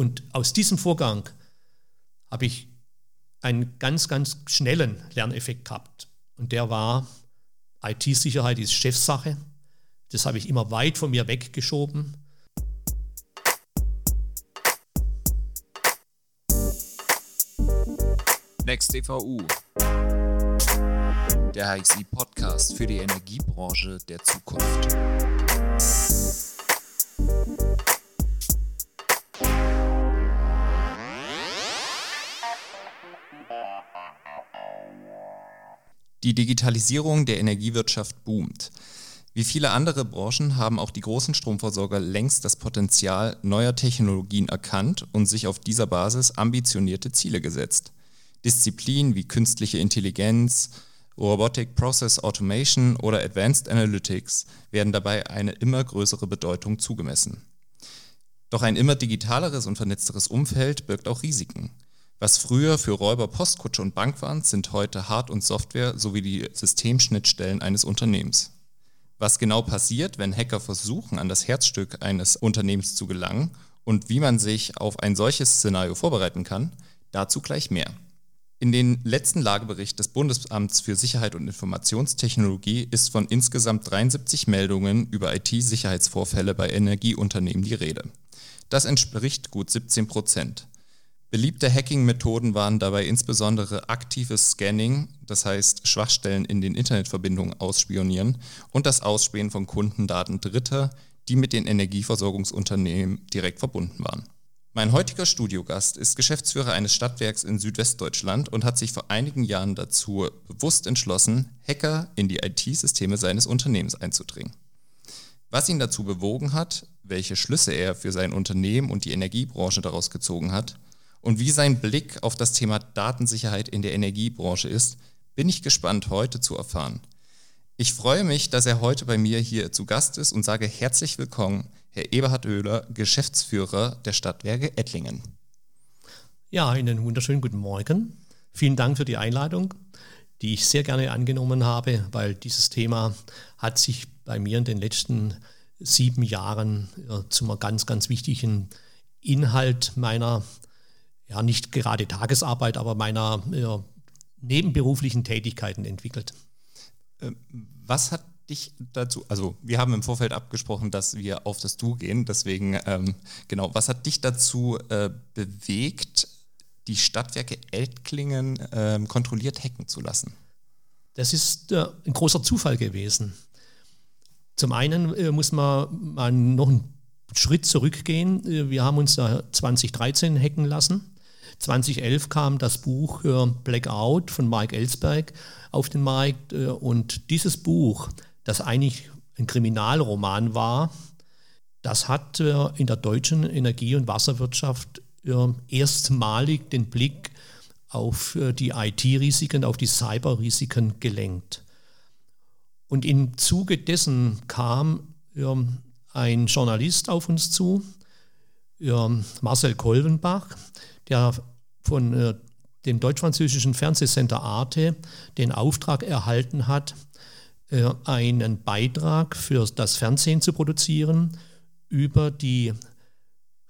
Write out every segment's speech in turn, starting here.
Und aus diesem Vorgang habe ich einen ganz, ganz schnellen Lerneffekt gehabt. Und der war, IT-Sicherheit ist Chefsache. Das habe ich immer weit von mir weggeschoben. Next DVU, der HXI-Podcast für die Energiebranche der Zukunft. Die Digitalisierung der Energiewirtschaft boomt. Wie viele andere Branchen haben auch die großen Stromversorger längst das Potenzial neuer Technologien erkannt und sich auf dieser Basis ambitionierte Ziele gesetzt. Disziplinen wie künstliche Intelligenz, Robotic Process Automation oder Advanced Analytics werden dabei eine immer größere Bedeutung zugemessen. Doch ein immer digitaleres und vernetzteres Umfeld birgt auch Risiken. Was früher für Räuber Postkutsche und Bank waren, sind heute Hard- und Software sowie die Systemschnittstellen eines Unternehmens. Was genau passiert, wenn Hacker versuchen, an das Herzstück eines Unternehmens zu gelangen und wie man sich auf ein solches Szenario vorbereiten kann, dazu gleich mehr. In den letzten Lagebericht des Bundesamts für Sicherheit und Informationstechnologie ist von insgesamt 73 Meldungen über IT-Sicherheitsvorfälle bei Energieunternehmen die Rede. Das entspricht gut 17 Prozent. Beliebte Hacking-Methoden waren dabei insbesondere aktives Scanning, das heißt Schwachstellen in den Internetverbindungen ausspionieren und das Ausspähen von Kundendaten Dritter, die mit den Energieversorgungsunternehmen direkt verbunden waren. Mein heutiger Studiogast ist Geschäftsführer eines Stadtwerks in Südwestdeutschland und hat sich vor einigen Jahren dazu bewusst entschlossen, Hacker in die IT-Systeme seines Unternehmens einzudringen. Was ihn dazu bewogen hat, welche Schlüsse er für sein Unternehmen und die Energiebranche daraus gezogen hat und wie sein Blick auf das Thema Datensicherheit in der Energiebranche ist, bin ich gespannt heute zu erfahren. Ich freue mich, dass er heute bei mir hier zu Gast ist und sage herzlich willkommen, Herr Eberhard Oehler, Geschäftsführer der Stadtwerke Ettlingen. Ja, einen wunderschönen guten Morgen. Vielen Dank für die Einladung, die ich sehr gerne angenommen habe, weil dieses Thema hat sich bei mir in den letzten sieben Jahren ja, zum ganz, ganz wichtigen Inhalt meiner ja nicht gerade Tagesarbeit, aber meiner ja, nebenberuflichen Tätigkeiten entwickelt. Ähm, was hat dich dazu, also wir haben im Vorfeld abgesprochen, dass wir auf das Du gehen, deswegen ähm, genau, was hat dich dazu äh, bewegt, die Stadtwerke Eltklingen äh, kontrolliert hacken zu lassen? Das ist äh, ein großer Zufall gewesen. Zum einen äh, muss man mal noch einen Schritt zurückgehen. Äh, wir haben uns da 2013 hacken lassen 2011 kam das Buch äh, Blackout von Mike Ellsberg auf den Markt äh, und dieses Buch, das eigentlich ein Kriminalroman war, das hat äh, in der deutschen Energie- und Wasserwirtschaft erstmalig den Blick auf die IT-Risiken, auf die Cyber-Risiken gelenkt. Und im Zuge dessen kam ein Journalist auf uns zu, Marcel Kolvenbach, der von äh, dem deutsch-französischen Fernsehsender Arte den Auftrag erhalten hat, äh, einen Beitrag für das Fernsehen zu produzieren über die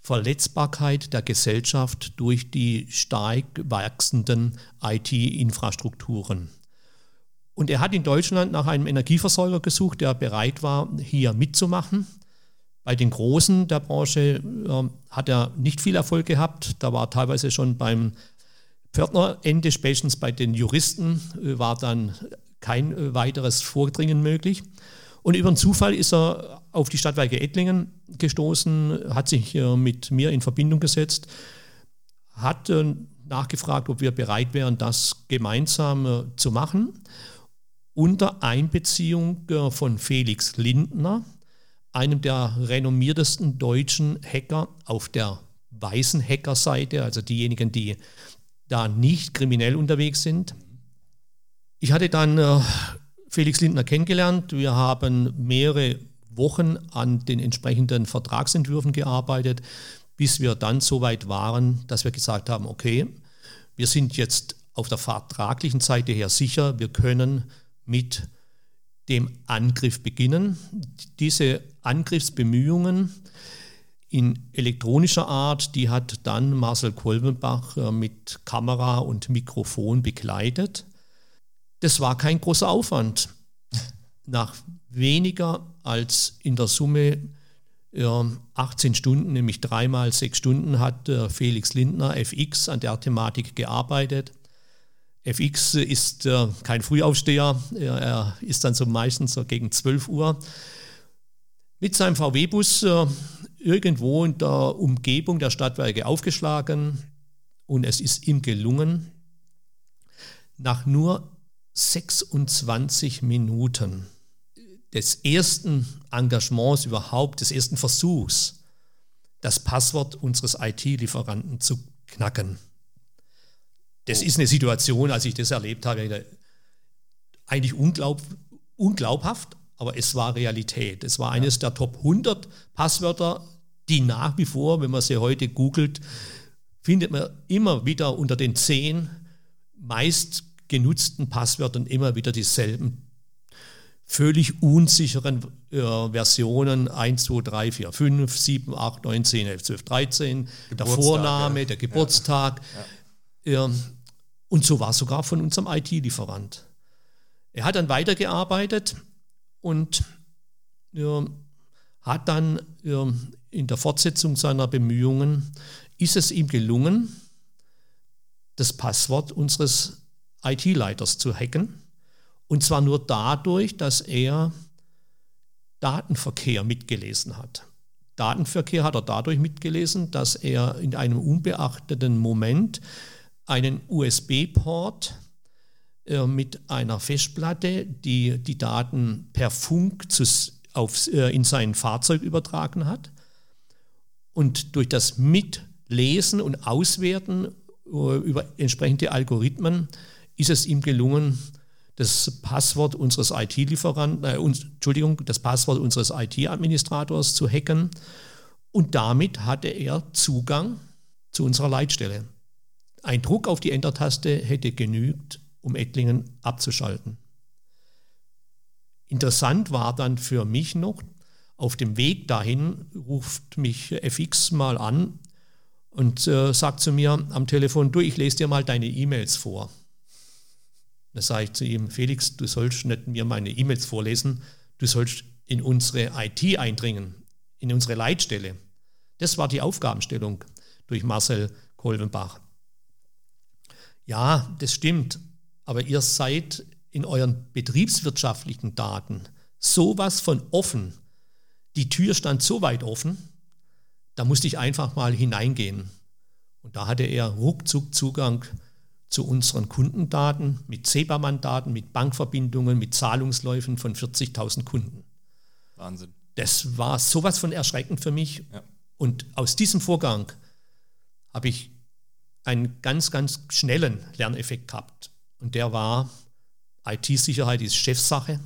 Verletzbarkeit der Gesellschaft durch die stark wachsenden IT-Infrastrukturen. Und er hat in Deutschland nach einem Energieversorger gesucht, der bereit war, hier mitzumachen. Bei den Großen der Branche äh, hat er nicht viel Erfolg gehabt. Da war teilweise schon beim Pförtnerende, spätestens bei den Juristen, äh, war dann kein äh, weiteres Vordringen möglich. Und über einen Zufall ist er auf die Stadtwerke Ettlingen gestoßen, hat sich äh, mit mir in Verbindung gesetzt, hat äh, nachgefragt, ob wir bereit wären, das gemeinsam äh, zu machen, unter Einbeziehung von Felix Lindner, einem der renommiertesten deutschen Hacker auf der weißen Hackerseite, also diejenigen, die da nicht kriminell unterwegs sind. Ich hatte dann äh, Felix Lindner kennengelernt. Wir haben mehrere Wochen an den entsprechenden Vertragsentwürfen gearbeitet, bis wir dann so weit waren, dass wir gesagt haben, okay, wir sind jetzt auf der vertraglichen Seite her sicher, wir können mit dem Angriff beginnen. Diese Angriffsbemühungen in elektronischer Art, die hat dann Marcel Kolbenbach äh, mit Kamera und Mikrofon begleitet. Das war kein großer Aufwand. Nach weniger als in der Summe 18 Stunden, nämlich dreimal sechs Stunden, hat äh, Felix Lindner, FX, an der Thematik gearbeitet. FX ist äh, kein Frühaufsteher, er ist dann so meistens so gegen 12 Uhr mit seinem VW-Bus äh, irgendwo in der Umgebung der Stadtwerke aufgeschlagen und es ist ihm gelungen, nach nur 26 Minuten des ersten Engagements überhaupt, des ersten Versuchs, das Passwort unseres IT-Lieferanten zu knacken. Das oh. ist eine Situation, als ich das erlebt habe, eigentlich unglaub, unglaubhaft, aber es war Realität. Es war eines der Top 100 Passwörter, die nach wie vor, wenn man sie heute googelt, findet man immer wieder unter den zehn meist genutzten Passwörtern immer wieder dieselben völlig unsicheren äh, Versionen 1, 2, 3, 4, 5, 7, 8, 9, 10, 11, 12, 13, der Vorname, ja. der Geburtstag. Ja. Ja. Ähm, und so war es sogar von unserem IT-Lieferant. Er hat dann weitergearbeitet und hat dann in der Fortsetzung seiner Bemühungen, ist es ihm gelungen, das Passwort unseres IT-Leiters zu hacken und zwar nur dadurch, dass er Datenverkehr mitgelesen hat. Datenverkehr hat er dadurch mitgelesen, dass er in einem unbeachteten Moment einen USB-Port äh, mit einer Festplatte, die die Daten per Funk zu, auf, äh, in sein Fahrzeug übertragen hat. Und durch das Mitlesen und Auswerten äh, über entsprechende Algorithmen ist es ihm gelungen, das Passwort unseres IT-Lieferanten, äh, Entschuldigung, das Passwort unseres IT-Administrators zu hacken. Und damit hatte er Zugang zu unserer Leitstelle. Ein Druck auf die Enter-Taste hätte genügt, um Ettlingen abzuschalten. Interessant war dann für mich noch, auf dem Weg dahin ruft mich FX mal an und äh, sagt zu mir am Telefon, du, ich lese dir mal deine E-Mails vor. Da sage ich zu ihm, Felix, du sollst nicht mir meine E-Mails vorlesen, du sollst in unsere IT eindringen, in unsere Leitstelle. Das war die Aufgabenstellung durch Marcel Kolvenbach. Ja, das stimmt, aber ihr seid in euren betriebswirtschaftlichen Daten sowas von offen. Die Tür stand so weit offen, da musste ich einfach mal hineingehen. Und da hatte er ruckzuck Zugang zu unseren Kundendaten mit SEPA-Mandaten, mit Bankverbindungen, mit Zahlungsläufen von 40.000 Kunden. Wahnsinn. Das war sowas von erschreckend für mich. Ja. Und aus diesem Vorgang habe ich einen ganz, ganz schnellen Lerneffekt gehabt. Und der war, IT-Sicherheit ist Chefsache.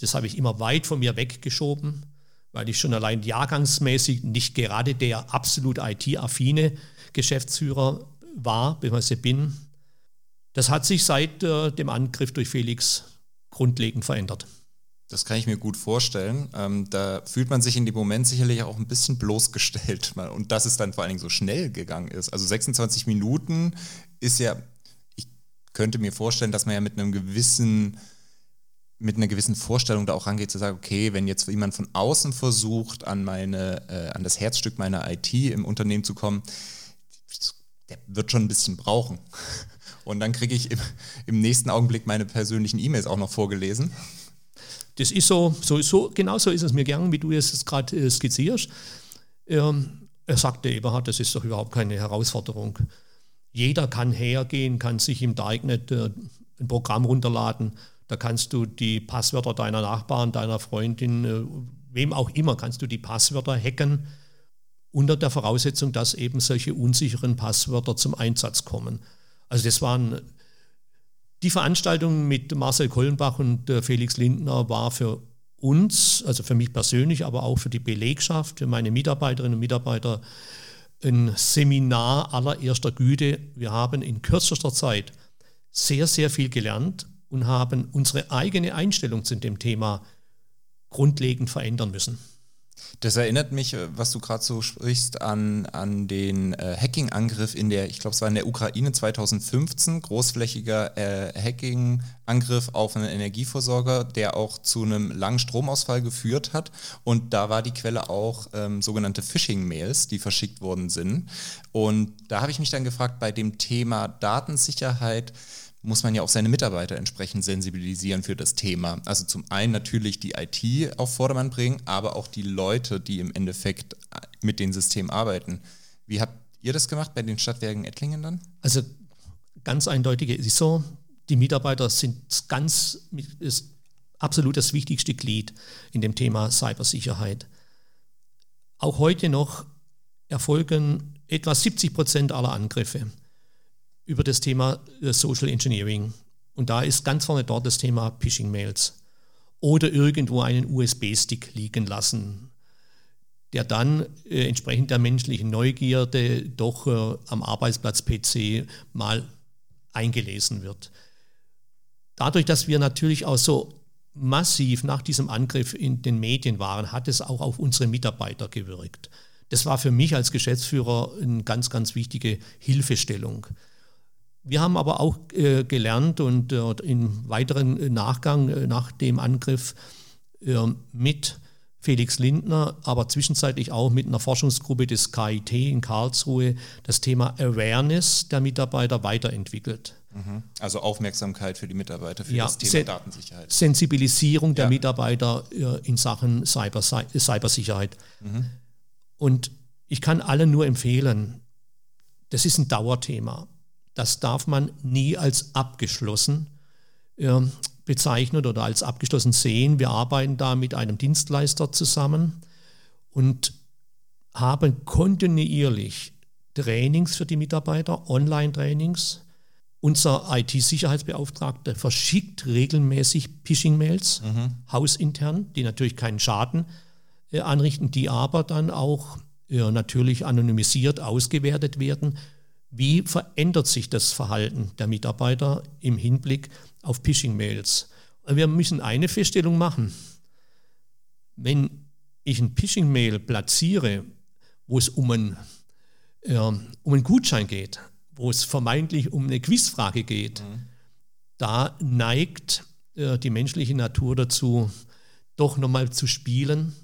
Das habe ich immer weit von mir weggeschoben, weil ich schon allein jahrgangsmäßig nicht gerade der absolut IT-affine Geschäftsführer war, bzw. bin. Das hat sich seit äh, dem Angriff durch Felix grundlegend verändert. Das kann ich mir gut vorstellen. Ähm, da fühlt man sich in dem Moment sicherlich auch ein bisschen bloßgestellt. Und dass es dann vor allen Dingen so schnell gegangen ist. Also 26 Minuten ist ja, könnte mir vorstellen, dass man ja mit einem gewissen, mit einer gewissen Vorstellung da auch rangeht, zu sagen, okay, wenn jetzt jemand von außen versucht, an meine, äh, an das Herzstück meiner IT im Unternehmen zu kommen, der wird schon ein bisschen brauchen. Und dann kriege ich im, im, nächsten Augenblick meine persönlichen E-Mails auch noch vorgelesen. Das ist so, so, so genau so ist es mir gegangen, wie du es gerade äh, skizzierst. Ähm, er sagte, Eberhard, das ist doch überhaupt keine Herausforderung. Jeder kann hergehen, kann sich im Darknet äh, ein Programm runterladen. Da kannst du die Passwörter deiner Nachbarn, deiner Freundin, äh, wem auch immer, kannst du die Passwörter hacken, unter der Voraussetzung, dass eben solche unsicheren Passwörter zum Einsatz kommen. Also das waren die Veranstaltung mit Marcel Kollenbach und äh, Felix Lindner war für uns, also für mich persönlich, aber auch für die Belegschaft, für meine Mitarbeiterinnen und Mitarbeiter ein Seminar allererster Güte. Wir haben in kürzester Zeit sehr, sehr viel gelernt und haben unsere eigene Einstellung zu dem Thema grundlegend verändern müssen. Das erinnert mich, äh, was du gerade so sprichst, an, an den äh, Hacking-Angriff in der, ich glaube, es war in der Ukraine 2015, großflächiger äh, Hacking-Angriff auf einen Energieversorger, der auch zu einem langen Stromausfall geführt hat. Und da war die Quelle auch ähm, sogenannte Phishing-Mails, die verschickt worden sind. Und da habe ich mich dann gefragt, bei dem Thema Datensicherheit, muss man ja auch seine Mitarbeiter entsprechend sensibilisieren für das Thema. Also zum einen natürlich die IT auf Vordermann bringen, aber auch die Leute, die im Endeffekt äh, mit den Systemen arbeiten. Wie habt ihr das gemacht bei den Stadtwerken Ettlingen dann? Also ganz eindeutig ist so, die Mitarbeiter sind ganz ist absolut das wichtigste Glied in dem Thema Cybersicherheit. Auch heute noch erfolgen etwa 70 Prozent aller Angriffe über das Thema äh, Social Engineering. Und da ist ganz vorne dort das Thema Phishing-Mails. Oder irgendwo einen USB-Stick liegen lassen, der dann äh, entsprechend der menschlichen Neugierde doch äh, am Arbeitsplatz-PC mal eingelesen wird. Dadurch, dass wir natürlich auch so massiv nach diesem Angriff in den Medien waren, hat es auch auf unsere Mitarbeiter gewirkt. Das war für mich als Geschäftsführer eine ganz, ganz wichtige Hilfestellung. Wir haben aber auch äh, gelernt und äh, im weiteren Nachgang äh, nach dem Angriff äh, mit Felix Lindner, aber zwischenzeitlich auch mit einer Forschungsgruppe des KIT in Karlsruhe das Thema Awareness der Mitarbeiter weiterentwickelt. Mhm. Also Aufmerksamkeit für die Mitarbeiter für ja, das Thema Sen Datensicherheit. Sensibilisierung der ja. Mitarbeiter äh, in Sachen Cyber Cybersicherheit. Mhm. Und ich kann allen nur empfehlen, das ist ein Dauerthema das darf man nie als abgeschlossen äh, bezeichnen oder als abgeschlossen sehen. Wir arbeiten da mit einem Dienstleister zusammen und haben kontinuierlich Trainings für die Mitarbeiter, Online-Trainings. Unser IT-Sicherheitsbeauftragter verschickt regelmäßig Phishing-Mails, mhm. hausintern, die natürlich keinen Schaden äh, anrichten, die aber dann auch äh, natürlich anonymisiert ausgewertet werden wie verändert sich das Verhalten der Mitarbeiter im Hinblick auf Phishing-Mails? Wir müssen eine Feststellung machen. Wenn ich ein Phishing-Mail platziere, wo es um einen, äh, um einen Gutschein geht, wo es vermeintlich um eine Quizfrage geht, mhm. da neigt äh, die menschliche Natur dazu, doch nochmal zu spielen.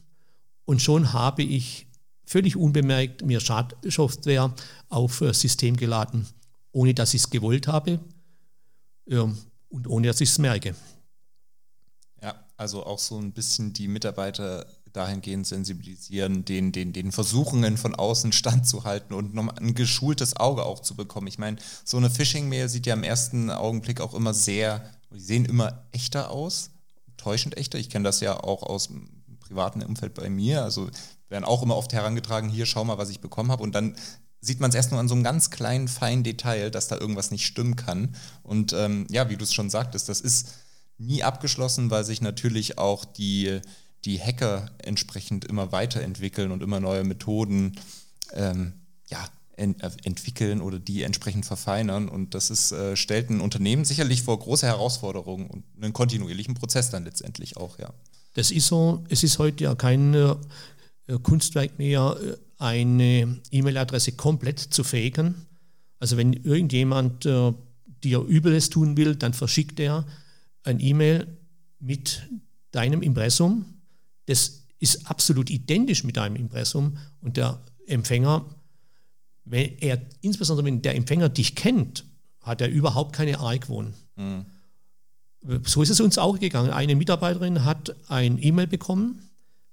Und schon habe ich völlig unbemerkt mir Schadsoftware auf äh, System geladen, ohne dass ich es gewollt habe ähm, und ohne dass ich es merke. Ja, also auch so ein bisschen die Mitarbeiter dahingehend sensibilisieren, den, den, den Versuchungen von außen standzuhalten und nochmal ein geschultes Auge auch zu bekommen. Ich meine, so eine Phishing-Mail sieht ja im ersten Augenblick auch immer sehr, die sehen immer echter aus, täuschend echter. Ich kenne das ja auch aus dem privaten Umfeld bei mir. Also werden auch immer oft herangetragen, hier schau mal, was ich bekommen habe. Und dann sieht man es erst nur an so einem ganz kleinen, feinen Detail, dass da irgendwas nicht stimmen kann. Und ähm, ja, wie du es schon sagtest, das ist nie abgeschlossen, weil sich natürlich auch die, die Hacker entsprechend immer weiterentwickeln und immer neue Methoden ähm, ja, ent entwickeln oder die entsprechend verfeinern. Und das ist, äh, stellt ein Unternehmen sicherlich vor große Herausforderungen und einen kontinuierlichen Prozess dann letztendlich auch, ja. Das ist so, es ist heute ja kein äh, Kunstwerk mehr, äh, eine E-Mail-Adresse komplett zu faken. Also wenn irgendjemand äh, dir Übles tun will, dann verschickt er ein E-Mail mit deinem Impressum. Das ist absolut identisch mit deinem Impressum und der Empfänger, wenn er, insbesondere wenn der Empfänger dich kennt, hat er überhaupt keine Argwohn. Mhm. So ist es uns auch gegangen. Eine Mitarbeiterin hat ein E-Mail bekommen,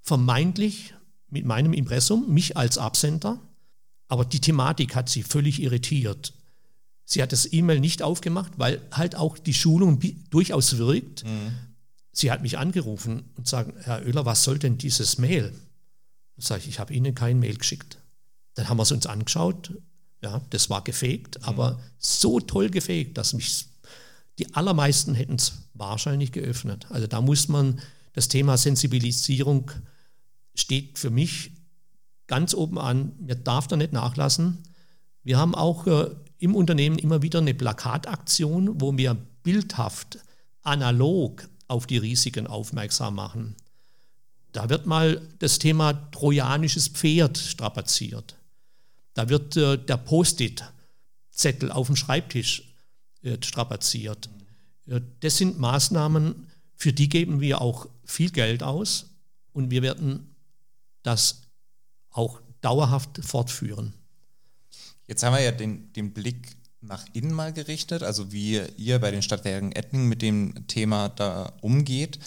vermeintlich mit meinem Impressum, mich als Absender, aber die Thematik hat sie völlig irritiert. Sie hat das E-Mail nicht aufgemacht, weil halt auch die Schulung durchaus wirkt. Mhm. Sie hat mich angerufen und sagt, Herr Oehler, was soll denn dieses Mail? Dann sage ich, ich habe Ihnen kein Mail geschickt. Dann haben wir es uns angeschaut. Ja, das war gefegt, mhm. aber so toll gefegt, dass mich die allermeisten hätten es wahrscheinlich geöffnet. Also da muss man das Thema Sensibilisierung steht für mich ganz oben an. Mir darf da nicht nachlassen. Wir haben auch äh, im Unternehmen immer wieder eine Plakataktion, wo wir bildhaft, analog auf die Risiken aufmerksam machen. Da wird mal das Thema trojanisches Pferd strapaziert. Da wird äh, der Post-it-Zettel auf dem Schreibtisch äh, strapaziert. Äh, das sind Maßnahmen, für die geben wir auch viel Geld aus und wir werden das auch dauerhaft fortführen. Jetzt haben wir ja den, den Blick nach innen mal gerichtet, also wie ihr bei den Stadtwerken Ettlingen mit dem Thema da umgeht.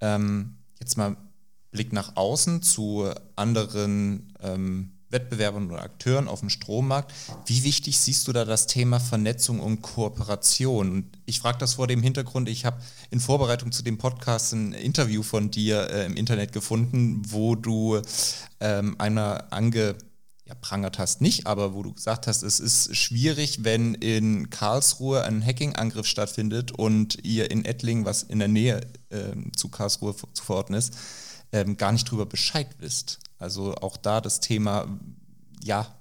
Ähm, jetzt mal Blick nach außen zu anderen ähm, Wettbewerbern oder Akteuren auf dem Strommarkt. Wie wichtig siehst du da das Thema Vernetzung und Kooperation? Und ich frage das vor dem Hintergrund, ich habe in Vorbereitung zu dem Podcast ein Interview von dir äh, im Internet gefunden, wo du ähm, einmal ange ja, hast nicht, aber wo du gesagt hast, es ist schwierig, wenn in Karlsruhe ein Hacking-Angriff stattfindet und ihr in Ettlingen, was in der Nähe äh, zu Karlsruhe zu verorten ist, ähm, gar nicht drüber Bescheid wisst. Also auch da das Thema, ja,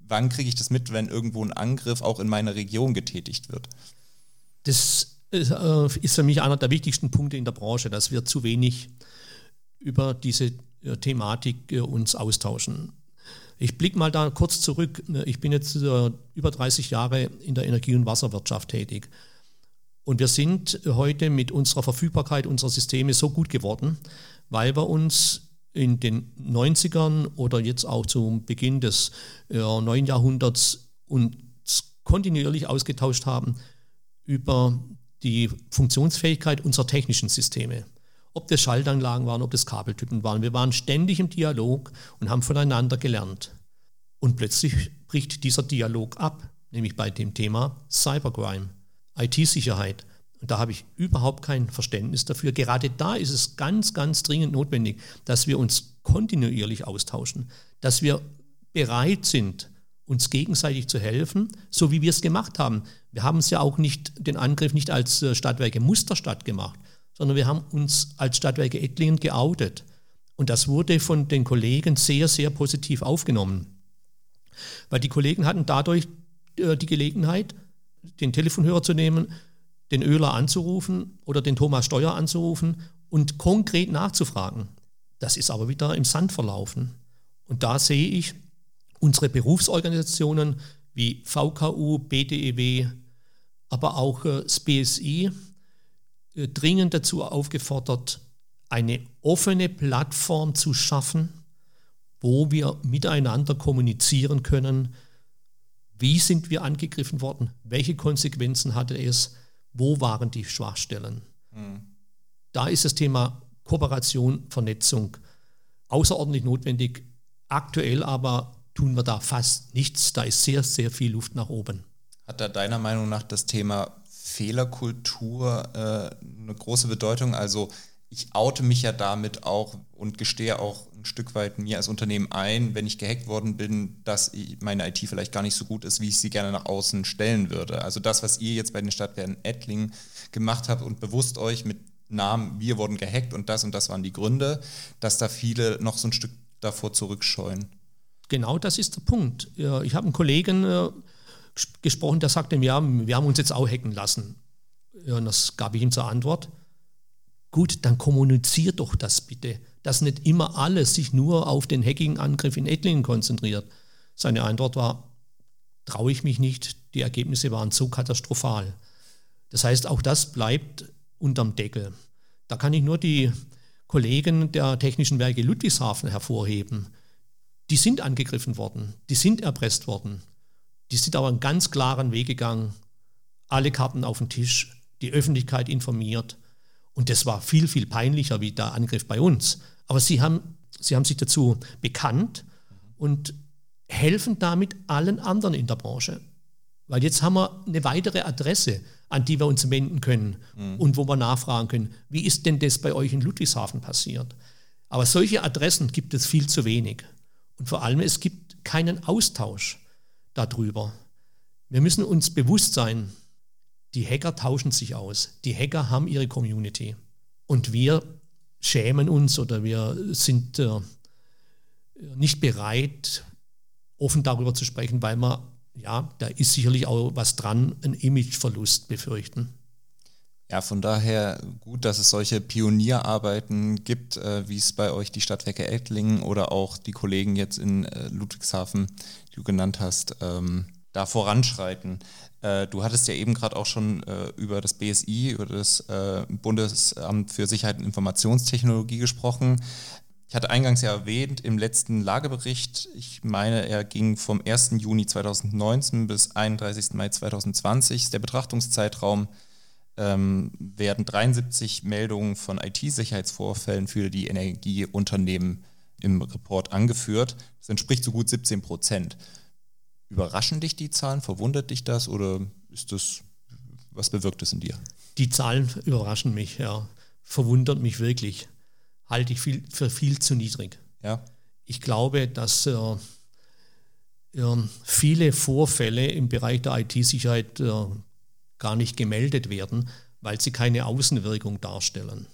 wann kriege ich das mit, wenn irgendwo ein Angriff auch in meiner Region getätigt wird? Das ist, äh, ist für mich einer der wichtigsten Punkte in der Branche, dass wir zu wenig über diese äh, Thematik äh, uns austauschen. Ich blicke mal da kurz zurück. Ich bin jetzt über 30 Jahre in der Energie- und Wasserwirtschaft tätig. Und wir sind heute mit unserer Verfügbarkeit unserer Systeme so gut geworden, weil wir uns in den 90ern oder jetzt auch zum Beginn des neuen Jahrhunderts uns kontinuierlich ausgetauscht haben über die Funktionsfähigkeit unserer technischen Systeme ob das Schaltanlagen waren, ob das Kabeltypen waren. Wir waren ständig im Dialog und haben voneinander gelernt. Und plötzlich bricht dieser Dialog ab, nämlich bei dem Thema Cybercrime, IT-Sicherheit. Und da habe ich überhaupt kein Verständnis dafür. Gerade da ist es ganz, ganz dringend notwendig, dass wir uns kontinuierlich austauschen, dass wir bereit sind, uns gegenseitig zu helfen, so wie wir es gemacht haben. Wir haben es ja auch nicht, den Angriff nicht als äh, Stadtwerke Musterstadt gemacht, sondern wir haben uns als Stadtwerke Ettlingen geoutet. Und das wurde von den Kollegen sehr, sehr positiv aufgenommen. Weil die Kollegen hatten dadurch äh, die Gelegenheit, den Telefonhörer zu nehmen, den Öler anzurufen oder den Thomas Steuer anzurufen und konkret nachzufragen. Das ist aber wieder im Sand verlaufen. Und da sehe ich unsere Berufsorganisationen wie VKU, BDEW, aber auch äh, das BSI, äh, dringend dazu aufgefordert, eine offene Plattform zu schaffen, wo wir miteinander kommunizieren können, wie sind wir angegriffen worden, welche Konsequenzen hatte es, wo waren die Schwachstellen. Mhm. Da ist das Thema Kooperation, Vernetzung außerordentlich notwendig. Aktuell aber tun wir da fast nichts. Da ist sehr, sehr viel Luft nach oben. Hat da deiner Meinung nach das Thema Fehlerkultur äh, eine große Bedeutung. Also ich oute mich ja damit auch und gestehe auch ein Stück weit mir als Unternehmen ein, wenn ich gehackt worden bin, dass meine IT vielleicht gar nicht so gut ist, wie ich sie gerne nach außen stellen würde. Also das, was ihr jetzt bei den Stadtwerken Ettling gemacht habt und bewusst euch mit Namen, wir wurden gehackt und das und das waren die Gründe, dass da viele noch so ein Stück davor zurückscheuen. Genau das ist der Punkt. Ich habe einen Kollegen, äh, gesprochen, der sagte, ja, wir haben uns jetzt auch hacken lassen. Und das gab ich ihm zur Antwort. Gut, dann kommuniziert doch das bitte, dass nicht immer alles sich nur auf den Hacking-Angriff in Ettlingen konzentriert. Seine Antwort war, traue ich mich nicht, die Ergebnisse waren so katastrophal. Das heißt, auch das bleibt unterm Deckel. Da kann ich nur die Kollegen der Technischen Werke Ludwigshafen hervorheben. Die sind angegriffen worden, die sind erpresst worden. Die sind aber einen ganz klaren Weg gegangen. Alle Karten auf den Tisch, die Öffentlichkeit informiert. Und das war viel, viel peinlicher wie der Angriff bei uns. Aber sie haben, sie haben sich dazu bekannt und helfen damit allen anderen in der Branche. Weil jetzt haben wir eine weitere Adresse, an die wir uns wenden können mhm. und wo wir nachfragen können, wie ist denn das bei euch in Ludwigshafen passiert? Aber solche Adressen gibt es viel zu wenig. Und vor allem, es gibt keinen Austausch darüber. Wir müssen uns bewusst sein, die Hacker tauschen sich aus. Die Hacker haben ihre Community. Und wir schämen uns oder wir sind äh, nicht bereit, offen darüber zu sprechen, weil man, ja, da ist sicherlich auch was dran, einen Imageverlust befürchten. Ja, von daher gut, dass es solche Pionierarbeiten gibt, äh, wie es bei euch die Stadtwerke Ettlingen oder auch die Kollegen jetzt in äh, Ludwigshafen, die du genannt hast, ähm, da voranschreiten. Äh, du hattest ja eben gerade auch schon äh, über das BSI, über das äh, Bundesamt für Sicherheit und Informationstechnologie gesprochen. Ich hatte eingangs ja erwähnt, im letzten Lagebericht, ich meine, er ging vom 1. Juni 2019 bis 31. Mai 2020, ist der Betrachtungszeitraum ähm, werden 73 Meldungen von IT-Sicherheitsvorfällen für die Energieunternehmen im Report angeführt. Das entspricht so gut 17 Prozent. Überraschen dich die Zahlen? Verwundert dich das oder ist das, was bewirkt es in dir? Die Zahlen überraschen mich, ja. Verwundert mich wirklich. Halte ich viel, für viel zu niedrig. Ja. Ich glaube, dass äh, äh, viele Vorfälle im Bereich der IT-Sicherheit äh, gar nicht gemeldet werden, weil sie keine Außenwirkung darstellen.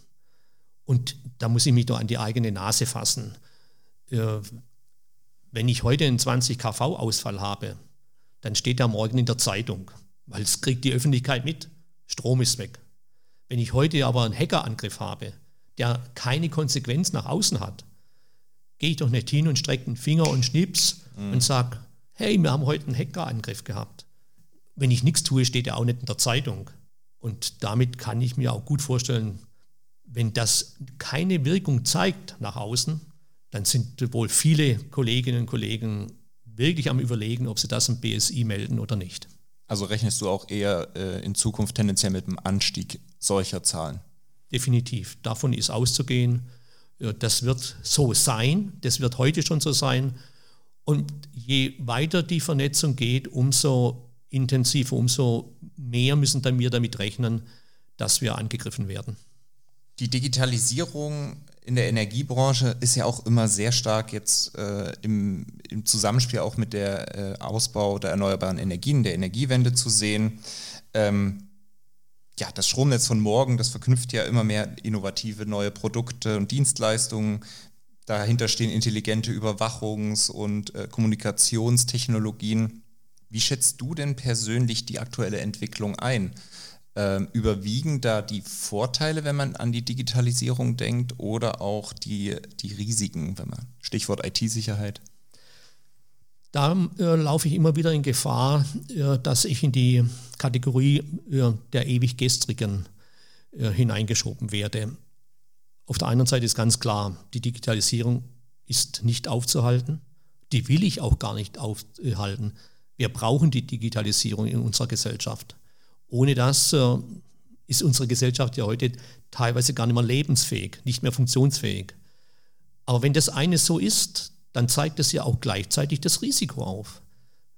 Und da muss ich mich doch an die eigene Nase fassen. Äh, wenn ich heute einen 20 kV-Ausfall habe, dann steht der morgen in der Zeitung, weil es kriegt die Öffentlichkeit mit. Strom ist weg. Wenn ich heute aber einen Hackerangriff habe, der keine Konsequenz nach außen hat, gehe ich doch nicht hin und strecke den Finger und schnips mhm. und sage, hey, wir haben heute einen Hackerangriff gehabt wenn ich nichts tue, steht er auch nicht in der Zeitung. Und damit kann ich mir auch gut vorstellen, wenn das keine Wirkung zeigt nach außen, dann sind wohl viele Kolleginnen und Kollegen wirklich am Überlegen, ob sie das im BSI melden oder nicht. Also rechnest du auch eher äh, in Zukunft tendenziell mit dem Anstieg solcher Zahlen? Definitiv. Davon ist auszugehen. Das wird so sein. Das wird heute schon so sein. Und je weiter die Vernetzung geht, umso intensiver, umso mehr müssen dann wir damit rechnen, dass wir angegriffen werden. Die Digitalisierung in der Energiebranche ist ja auch immer sehr stark jetzt äh, im, im, Zusammenspiel auch mit der äh, Ausbau der erneuerbaren Energien, der Energiewende zu sehen. Ähm, ja, das Stromnetz von morgen, das verknüpft ja immer mehr innovative neue Produkte und Dienstleistungen. Dahinter stehen intelligente Überwachungs- und äh, Kommunikationstechnologien. Wie schätzt du denn persönlich die aktuelle Entwicklung ein? Ähm, überwiegen da die Vorteile, wenn man an die Digitalisierung denkt, oder auch die, die Risiken, wenn man Stichwort IT-Sicherheit? Da äh, laufe ich immer wieder in Gefahr, äh, dass ich in die Kategorie äh, der ewig Gestrigen äh, hineingeschoben werde. Auf der einen Seite ist ganz klar, die Digitalisierung ist nicht aufzuhalten. Die will ich auch gar nicht aufhalten. Wir brauchen die Digitalisierung in unserer Gesellschaft. Ohne das äh, ist unsere Gesellschaft ja heute teilweise gar nicht mehr lebensfähig, nicht mehr funktionsfähig. Aber wenn das eine so ist, dann zeigt es ja auch gleichzeitig das Risiko auf.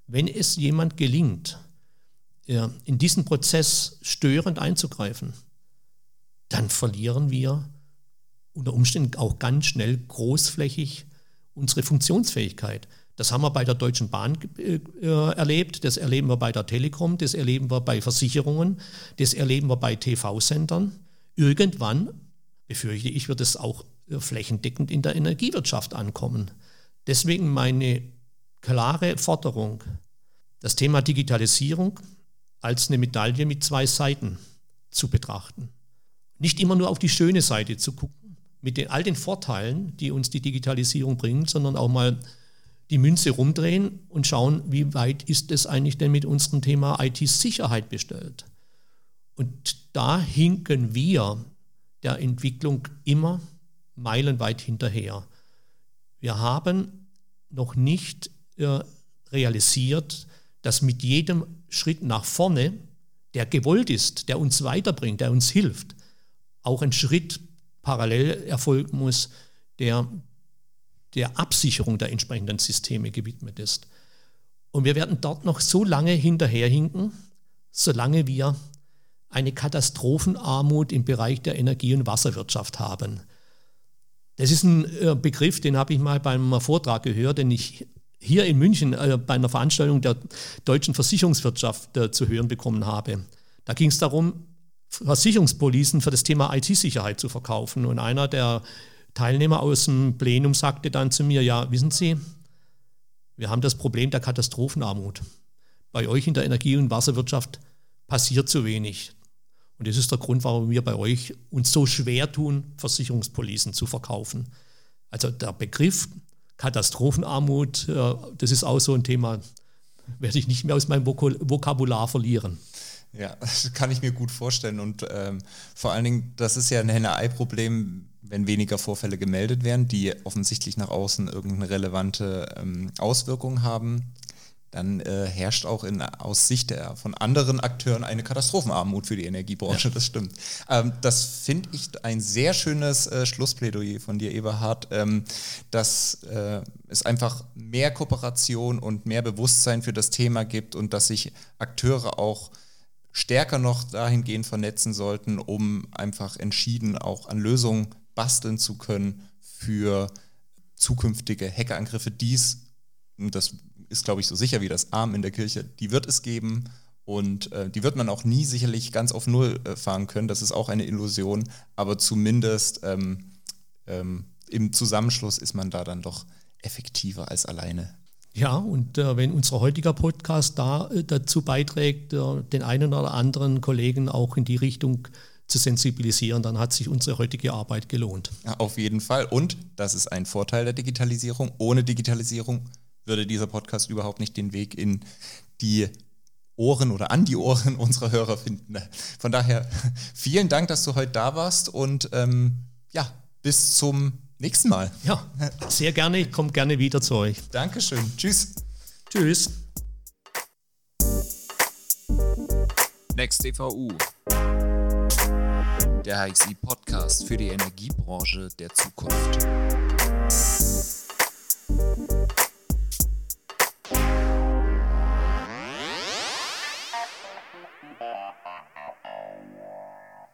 Wenn es jemand gelingt, äh, in diesen Prozess störend einzugreifen, dann verlieren wir unter Umständen auch ganz schnell großflächig unsere Funktionsfähigkeit. Das haben wir bei der Deutschen Bahn äh, erlebt, das erleben wir bei der Telekom, das erleben wir bei Versicherungen, das erleben wir bei TV-Sendern. Irgendwann, befürchte ich, wird es auch äh, flächendeckend in der Energiewirtschaft ankommen. Deswegen meine klare Forderung, das Thema Digitalisierung als eine Medaille mit zwei Seiten zu betrachten. Nicht immer nur auf die schöne Seite zu gucken, mit den, all den Vorteilen, die uns die Digitalisierung bringt, sondern auch mal die Münze rumdrehen und schauen, wie weit ist es eigentlich denn mit unserem Thema IT-Sicherheit bestellt. Und da hinken wir der Entwicklung immer meilenweit hinterher. Wir haben noch nicht äh, realisiert, dass mit jedem Schritt nach vorne, der gewollt ist, der uns weiterbringt, der uns hilft, auch ein Schritt parallel erfolgen muss, der der Absicherung der entsprechenden Systeme gewidmet ist. Und wir werden dort noch so lange hinterherhinken, solange wir eine Katastrophenarmut im Bereich der Energie- und Wasserwirtschaft haben. Das ist ein äh, Begriff, den habe ich mal beim Vortrag gehört, den ich hier in München äh, bei einer Veranstaltung der deutschen Versicherungswirtschaft äh, zu hören bekommen habe. Da ging es darum, Versicherungspolicen für das Thema IT-Sicherheit zu verkaufen. Und einer der Teilnehmer aus dem Plenum sagte dann zu mir, ja, wissen Sie, wir haben das Problem der Katastrophenarmut. Bei euch in der Energie- und Wasserwirtschaft passiert zu wenig. Und das ist der Grund, warum wir bei euch uns so schwer tun, Versicherungspolicen zu verkaufen. Also der Begriff Katastrophenarmut, äh, das ist auch so ein Thema, werde ich nicht mehr aus meinem Vokabular verlieren. Ja, das kann ich mir gut vorstellen. Und ähm, vor allen Dingen, das ist ja ein Henne-Ei-Problem, wenn weniger Vorfälle gemeldet werden, die offensichtlich nach außen irgendeine relevante ähm, Auswirkung haben dann äh, herrscht auch in, aus Sicht der, von anderen Akteuren eine Katastrophenarmut für die Energiebranche, ja. das stimmt. Ähm, das finde ich ein sehr schönes äh, Schlussplädoyer von dir, Eberhard, ähm, dass äh, es einfach mehr Kooperation und mehr Bewusstsein für das Thema gibt und dass sich Akteure auch stärker noch dahingehend vernetzen sollten, um einfach entschieden auch an Lösungen basteln zu können für zukünftige Hackerangriffe, dies, das ist, glaube ich, so sicher wie das Arm in der Kirche, die wird es geben und äh, die wird man auch nie sicherlich ganz auf Null äh, fahren können. Das ist auch eine Illusion, aber zumindest ähm, ähm, im Zusammenschluss ist man da dann doch effektiver als alleine. Ja, und äh, wenn unser heutiger Podcast da äh, dazu beiträgt, äh, den einen oder anderen Kollegen auch in die Richtung zu sensibilisieren, dann hat sich unsere heutige Arbeit gelohnt. Ja, auf jeden Fall. Und das ist ein Vorteil der Digitalisierung. Ohne Digitalisierung würde dieser Podcast überhaupt nicht den Weg in die Ohren oder an die Ohren unserer Hörer finden. Von daher vielen Dank, dass du heute da warst und ähm, ja, bis zum nächsten Mal. Ja, sehr gerne. Ich komme gerne wieder zu euch. Dankeschön. Tschüss. Tschüss. Next EVU. Der HXI Podcast für die Energiebranche der Zukunft.